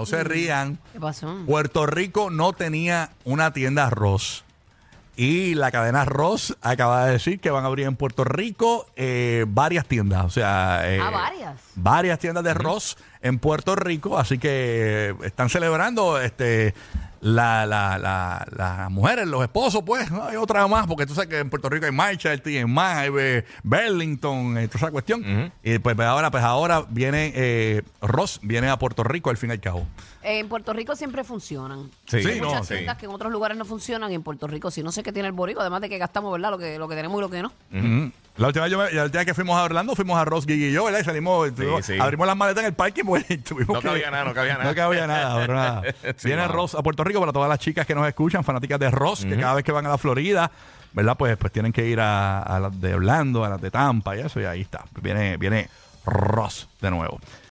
no se rían. ¿Qué pasó? Puerto Rico no tenía una tienda Ross. Y la cadena Ross acaba de decir que van a abrir en Puerto Rico eh, varias tiendas. O sea, eh, Ah, varias. varias tiendas de Ross en Puerto Rico. Así que están celebrando este la, la, la- las mujeres, los esposos, pues. ¿no? Hay otra más, porque tú sabes que en Puerto Rico hay Marshall, hay más, hay Burlington, eh, toda esa cuestión. Y pues, pues ahora, pues ahora viene eh, Ross, viene a Puerto Rico al fin y al cabo. En Puerto Rico siempre funcionan. Sí, Sí, Hay no, muchas sí. tiendas que en otros lugares no funcionan y en Puerto Rico sí no sé qué tiene el borico, además de que gastamos, ¿verdad? Lo que, lo que tenemos y lo que no. Ujú. La última, vez yo la última que fuimos a Orlando, fuimos a Ross, Gigi y yo, ¿verdad? Y salimos, sí. abrimos las maletas en el parque pues, y tuvimos No que- cabía nada, no cabía nada. No cabía nada, pero nada. Sí, Viene. Ross a Puerto Rico para todas las chicas que nos escuchan, fanáticas de Ross, que cada vez que van a la Florida, ¿verdad? Pues, pues tienen que ir a, a las de Orlando, a las de Tampa y eso, y ahí está. Viene, viene Ross de nuevo.